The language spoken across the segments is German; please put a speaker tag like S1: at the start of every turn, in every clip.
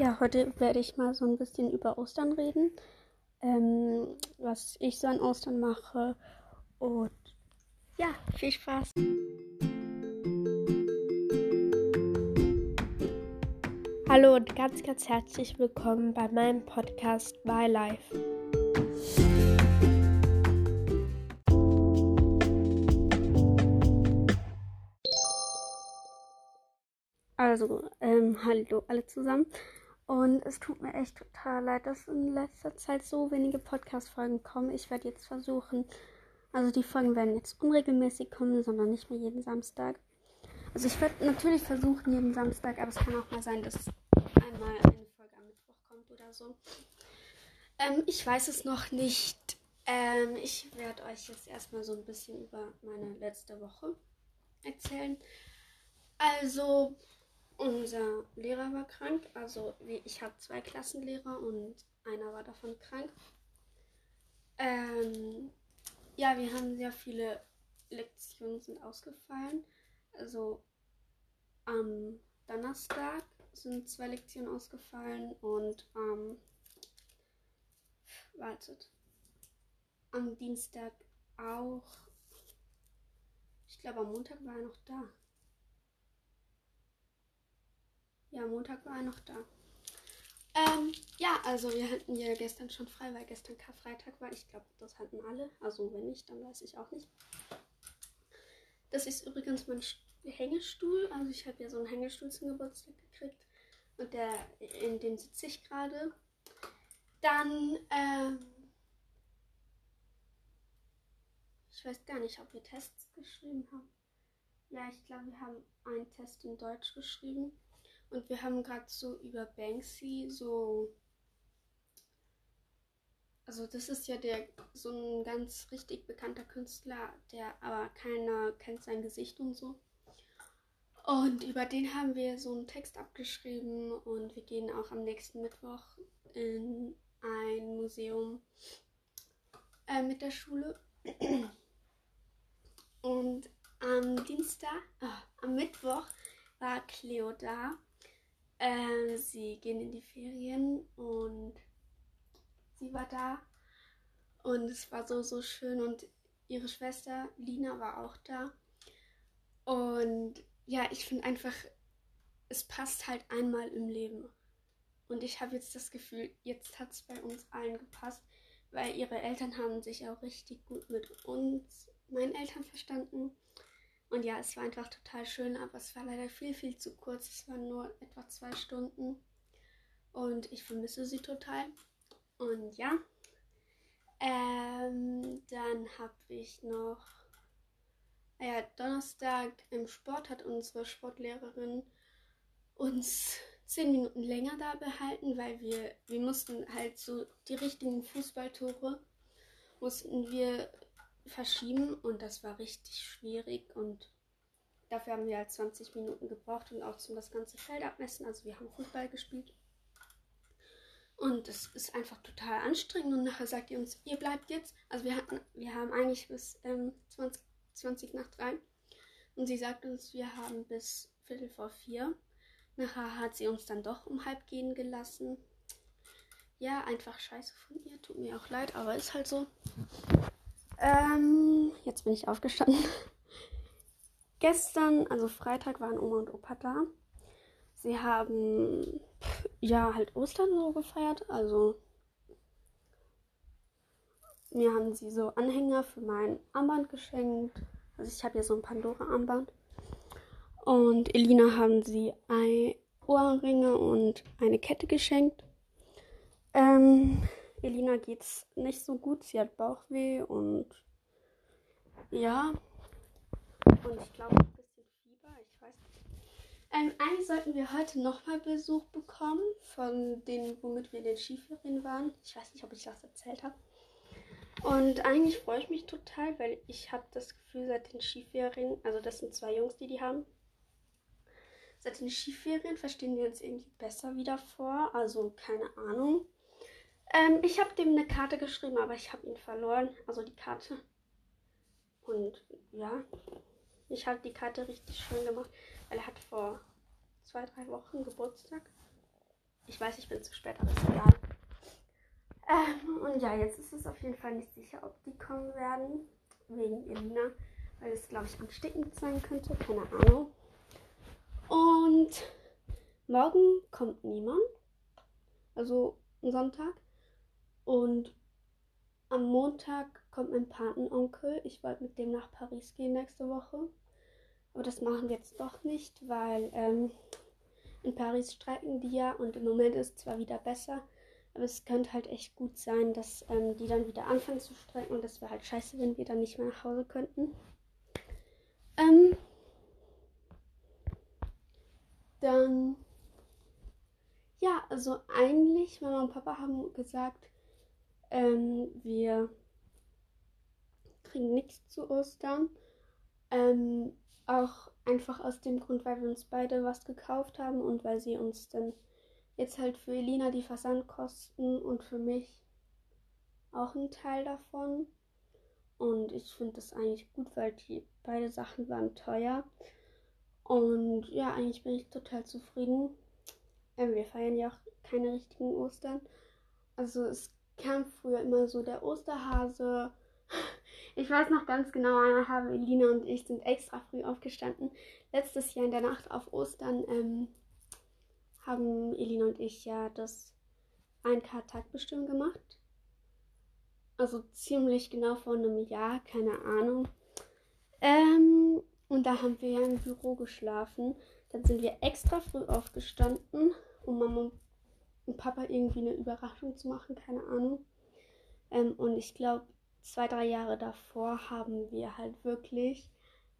S1: Ja, heute werde ich mal so ein bisschen über Ostern reden, ähm, was ich so an Ostern mache und ja, viel Spaß. Hallo und ganz, ganz herzlich willkommen bei meinem Podcast My Life. Also, ähm, hallo alle zusammen. Und es tut mir echt total leid, dass in letzter Zeit so wenige Podcast-Folgen kommen. Ich werde jetzt versuchen, also die Folgen werden jetzt unregelmäßig kommen, sondern nicht mehr jeden Samstag. Also ich werde natürlich versuchen, jeden Samstag, aber es kann auch mal sein, dass einmal eine Folge am Mittwoch kommt oder so. Ähm, ich weiß es noch nicht. Ähm, ich werde euch jetzt erstmal so ein bisschen über meine letzte Woche erzählen. Also, unser Lehrer war krank. Also ich habe zwei Klassenlehrer und einer war davon krank. Ähm, ja, wir haben sehr viele Lektionen sind ausgefallen. Also am Donnerstag sind zwei Lektionen ausgefallen und ähm, wartet am Dienstag auch. Ich glaube am Montag war er noch da. Ja, Montag war er noch da. Ähm, ja, also wir hatten ja gestern schon frei, weil gestern Karfreitag war. Ich glaube, das hatten alle. Also wenn nicht, dann weiß ich auch nicht. Das ist übrigens mein Hängestuhl. Also ich habe ja so einen Hängestuhl zum Geburtstag gekriegt. Und der, in dem sitze ich gerade. Dann, ähm, ich weiß gar nicht, ob wir Tests geschrieben haben. Ja, ich glaube, wir haben einen Test in Deutsch geschrieben. Und wir haben gerade so über Banksy so. Also das ist ja der so ein ganz richtig bekannter Künstler, der aber keiner kennt sein Gesicht und so. Und über den haben wir so einen Text abgeschrieben und wir gehen auch am nächsten Mittwoch in ein Museum äh, mit der Schule. Und am Dienstag, oh, am Mittwoch war Cleo da äh, sie gehen in die Ferien und sie war da und es war so, so schön und ihre Schwester Lina war auch da. Und ja, ich finde einfach, es passt halt einmal im Leben. Und ich habe jetzt das Gefühl, jetzt hat es bei uns allen gepasst, weil ihre Eltern haben sich auch richtig gut mit uns, meinen Eltern, verstanden. Und ja, es war einfach total schön, aber es war leider viel, viel zu kurz. Es waren nur etwa zwei Stunden. Und ich vermisse sie total. Und ja, ähm, dann habe ich noch, ja, Donnerstag im Sport hat unsere Sportlehrerin uns zehn Minuten länger da behalten, weil wir, wir mussten halt so die richtigen Fußballtore mussten wir verschieben und das war richtig schwierig und dafür haben wir halt 20 Minuten gebraucht und auch zum das ganze Feld abmessen. Also wir haben Fußball gespielt. Und es ist einfach total anstrengend und nachher sagt ihr uns, ihr bleibt jetzt. Also wir hatten, wir haben eigentlich bis ähm, 20, 20 nach 3. Und sie sagt uns, wir haben bis Viertel vor vier. Nachher hat sie uns dann doch um halb gehen gelassen. Ja, einfach scheiße von ihr. Tut mir auch leid, aber ist halt so. Ähm, jetzt bin ich aufgestanden. Gestern, also Freitag, waren Oma und Opa da. Sie haben ja halt Ostern so gefeiert. Also mir haben sie so Anhänger für mein Armband geschenkt. Also ich habe hier so ein Pandora-Armband. Und Elina haben sie ein Ohrringe und eine Kette geschenkt. Ähm, Elina geht's nicht so gut. Sie hat Bauchweh und ja. Und ich glaube ein bisschen Fieber. Ich weiß nicht. Ähm, eigentlich sollten wir heute nochmal Besuch bekommen von denen, womit wir in den Skiferien waren. Ich weiß nicht, ob ich das erzählt habe. Und eigentlich freue ich mich total, weil ich habe das Gefühl, seit den Skiferien, also das sind zwei Jungs, die die haben, seit den Skiferien verstehen wir uns irgendwie besser wieder vor. Also keine Ahnung. Ähm, ich habe dem eine Karte geschrieben, aber ich habe ihn verloren. Also die Karte. Und ja, ich habe die Karte richtig schön gemacht, weil er hat vor zwei, drei Wochen Geburtstag. Ich weiß, ich bin zu spät, aber ist egal. Ähm, und ja, jetzt ist es auf jeden Fall nicht sicher, ob die kommen werden. Wegen Elina. Weil es, glaube ich, ansteckend sein könnte. Keine Ahnung. Und morgen kommt niemand. Also Sonntag. Und am Montag kommt mein Patenonkel. Ich wollte mit dem nach Paris gehen nächste Woche. Aber das machen wir jetzt doch nicht, weil ähm, in Paris streiken die ja und im Moment ist es zwar wieder besser, aber es könnte halt echt gut sein, dass ähm, die dann wieder anfangen zu streiken und das wäre halt scheiße, wenn wir dann nicht mehr nach Hause könnten. Ähm, dann, ja, also eigentlich, Mama und Papa haben gesagt, ähm, wir kriegen nichts zu Ostern. Ähm, auch einfach aus dem Grund, weil wir uns beide was gekauft haben und weil sie uns dann jetzt halt für Elina die Versandkosten und für mich auch einen Teil davon. Und ich finde das eigentlich gut, weil die beide Sachen waren teuer. Und ja, eigentlich bin ich total zufrieden. Ähm, wir feiern ja auch keine richtigen Ostern. Also es kam früher immer so der Osterhase. Ich weiß noch ganz genau, haben Elina und ich sind extra früh aufgestanden. Letztes Jahr in der Nacht auf Ostern ähm, haben Elina und ich ja das ein Tag bestimmt gemacht. Also ziemlich genau vor einem Jahr, keine Ahnung. Ähm, und da haben wir ja im Büro geschlafen. Dann sind wir extra früh aufgestanden, um Mama und Papa irgendwie eine Überraschung zu machen, keine Ahnung. Ähm, und ich glaube, zwei, drei Jahre davor haben wir halt wirklich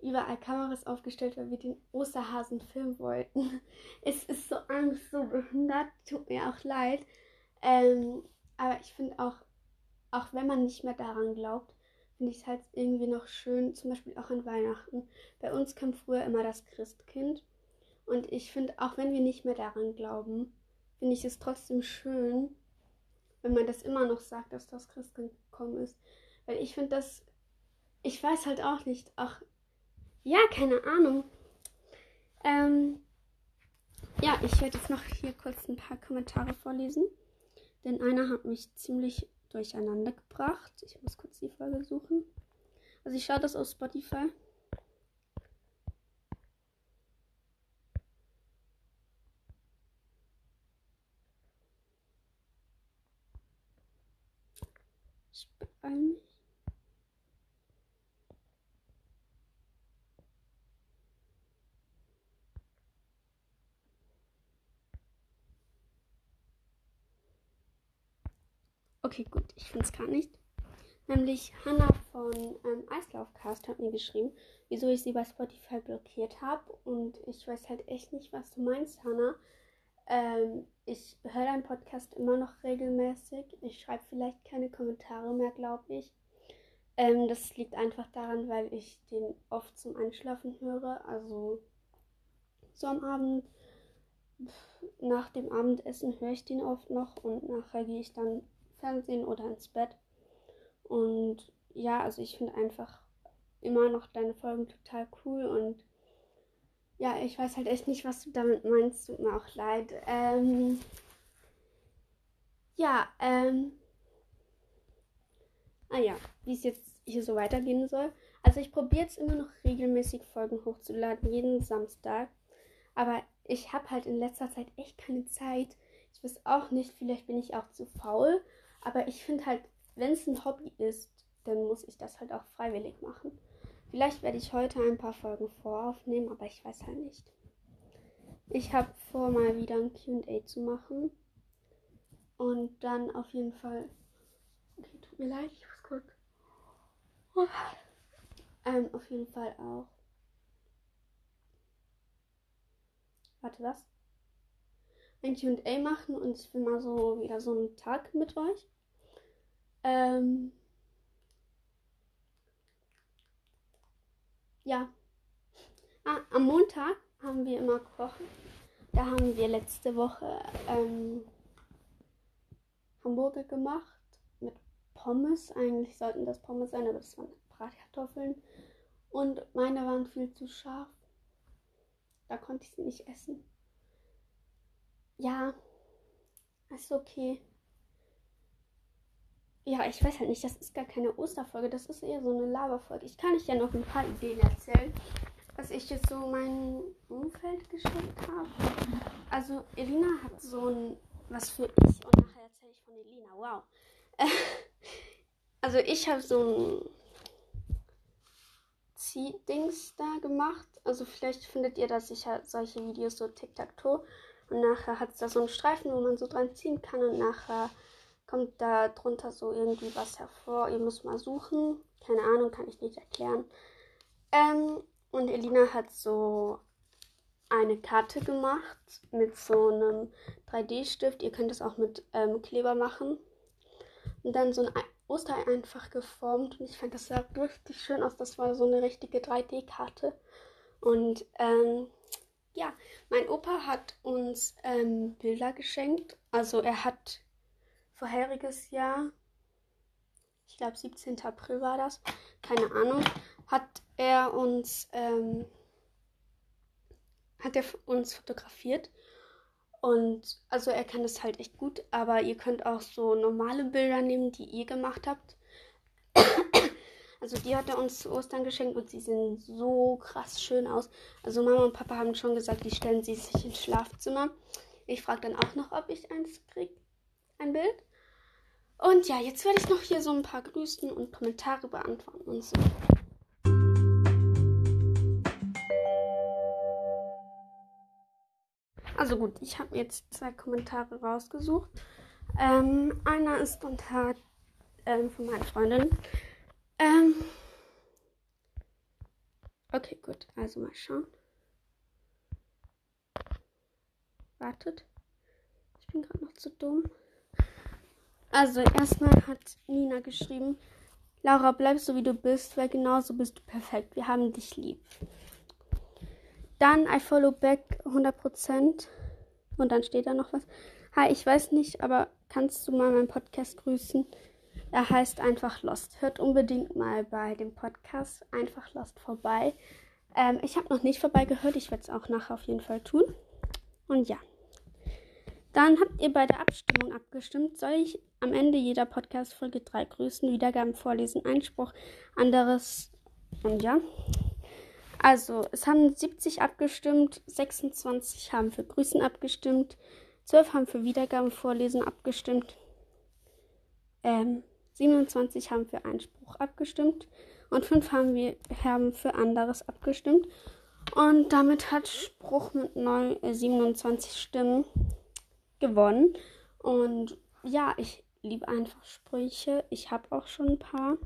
S1: überall Kameras aufgestellt, weil wir den Osterhasen filmen wollten. Es ist so Angst, so behindert, tut mir auch leid. Ähm, aber ich finde auch, auch wenn man nicht mehr daran glaubt, finde ich es halt irgendwie noch schön, zum Beispiel auch an Weihnachten. Bei uns kam früher immer das Christkind. Und ich finde, auch wenn wir nicht mehr daran glauben, finde ich es trotzdem schön, wenn man das immer noch sagt, dass das Christkind gekommen ist. Weil ich finde das, ich weiß halt auch nicht, ach, ja, keine Ahnung. Ähm, ja, ich werde jetzt noch hier kurz ein paar Kommentare vorlesen. Denn einer hat mich ziemlich durcheinander gebracht. Ich muss kurz die Folge suchen. Also ich schaue das auf Spotify. Ich beeile mich. Okay, gut, ich finde es gar nicht. Nämlich Hannah von ähm, Eislaufcast hat mir geschrieben, wieso ich sie bei Spotify blockiert habe. Und ich weiß halt echt nicht, was du meinst, Hannah. Ähm, ich höre deinen Podcast immer noch regelmäßig. Ich schreibe vielleicht keine Kommentare mehr, glaube ich. Ähm, das liegt einfach daran, weil ich den oft zum Einschlafen höre. Also so am Abend, nach dem Abendessen höre ich den oft noch und nachher gehe ich dann Fernsehen oder ins Bett. Und ja, also ich finde einfach immer noch deine Folgen total cool und ja, ich weiß halt echt nicht, was du damit meinst. Tut mir auch leid. Ähm, ja, ähm. Ah ja, wie es jetzt hier so weitergehen soll. Also ich probiere jetzt immer noch regelmäßig Folgen hochzuladen, jeden Samstag. Aber ich habe halt in letzter Zeit echt keine Zeit. Ich weiß auch nicht, vielleicht bin ich auch zu faul. Aber ich finde halt, wenn es ein Hobby ist, dann muss ich das halt auch freiwillig machen. Vielleicht werde ich heute ein paar Folgen voraufnehmen, aber ich weiß halt nicht. Ich habe vor, mal wieder ein QA zu machen. Und dann auf jeden Fall. Okay, tut mir leid, ich muss kurz. Ähm, auf jeden Fall auch. Warte, was? ein QA machen und ich will mal so wieder so einen Tag mit euch. Ähm, ja. Ah, am Montag haben wir immer gekocht. Da haben wir letzte Woche ähm, Hamburger gemacht mit Pommes. Eigentlich sollten das Pommes sein, aber das waren Bratkartoffeln. Und meine waren viel zu scharf. Da konnte ich sie nicht essen ja, Ist okay. Ja, ich weiß halt nicht, das ist gar keine Osterfolge, das ist eher so eine Laberfolge. Ich kann euch ja noch ein paar Ideen erzählen, was ich jetzt so meinem Umfeld geschenkt habe. Also, Elina hat so ein, was für ich, und nachher erzähle ich von Elina, wow. also, ich habe so ein Zieh-Dings da gemacht. Also, vielleicht findet ihr da sicher solche Videos, so Tic-Tac-Toe. Und nachher hat es da so einen Streifen, wo man so dran ziehen kann und nachher kommt da drunter so irgendwie was hervor. Ihr müsst mal suchen. Keine Ahnung, kann ich nicht erklären. Ähm, und Elina hat so eine Karte gemacht mit so einem 3D-Stift. Ihr könnt es auch mit ähm, Kleber machen. Und dann so ein Osterei einfach geformt. Und ich fand das sah richtig schön aus. Das war so eine richtige 3D-Karte. Und ähm, ja, mein Opa hat uns ähm, Bilder geschenkt. Also er hat vorheriges Jahr, ich glaube 17. April war das, keine Ahnung, hat er uns, ähm, hat er uns fotografiert. Und also er kann das halt echt gut, aber ihr könnt auch so normale Bilder nehmen, die ihr gemacht habt. Also die hat er uns zu Ostern geschenkt und sie sehen so krass schön aus. Also Mama und Papa haben schon gesagt, die stellen sie sich ins Schlafzimmer. Ich frage dann auch noch, ob ich eins kriege. Ein Bild. Und ja, jetzt werde ich noch hier so ein paar Grüßen und Kommentare beantworten und so. Also gut, ich habe jetzt zwei Kommentare rausgesucht. Ähm, einer ist unter ähm, von meiner Freundin. Ähm, okay, gut. Also mal schauen. Wartet. Ich bin gerade noch zu dumm. Also erstmal hat Nina geschrieben, Laura, bleib so wie du bist, weil genauso bist du perfekt. Wir haben dich lieb. Dann I follow back 100%. Und dann steht da noch was. Hi, ich weiß nicht, aber kannst du mal meinen Podcast grüßen? Er heißt einfach Lost. Hört unbedingt mal bei dem Podcast einfach Lost vorbei. Ähm, ich habe noch nicht vorbei gehört. Ich werde es auch nachher auf jeden Fall tun. Und ja. Dann habt ihr bei der Abstimmung abgestimmt. Soll ich am Ende jeder Podcast-Folge drei grüßen, Wiedergaben vorlesen, Einspruch, anderes und ja. Also, es haben 70 abgestimmt, 26 haben für Grüßen abgestimmt, 12 haben für Wiedergaben vorlesen abgestimmt, ähm, 27 haben für Einspruch abgestimmt und 5 haben, wir, haben für anderes abgestimmt. Und damit hat Spruch mit 9, äh, 27 Stimmen gewonnen. Und ja, ich liebe einfach Sprüche. Ich habe auch schon ein paar.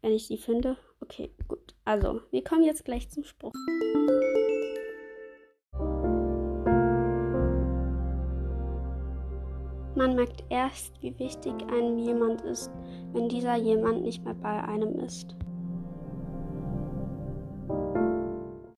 S1: Wenn ich sie finde. Okay, gut. Also, wir kommen jetzt gleich zum Spruch. Man merkt erst, wie wichtig einem jemand ist, wenn dieser jemand nicht mehr bei einem ist.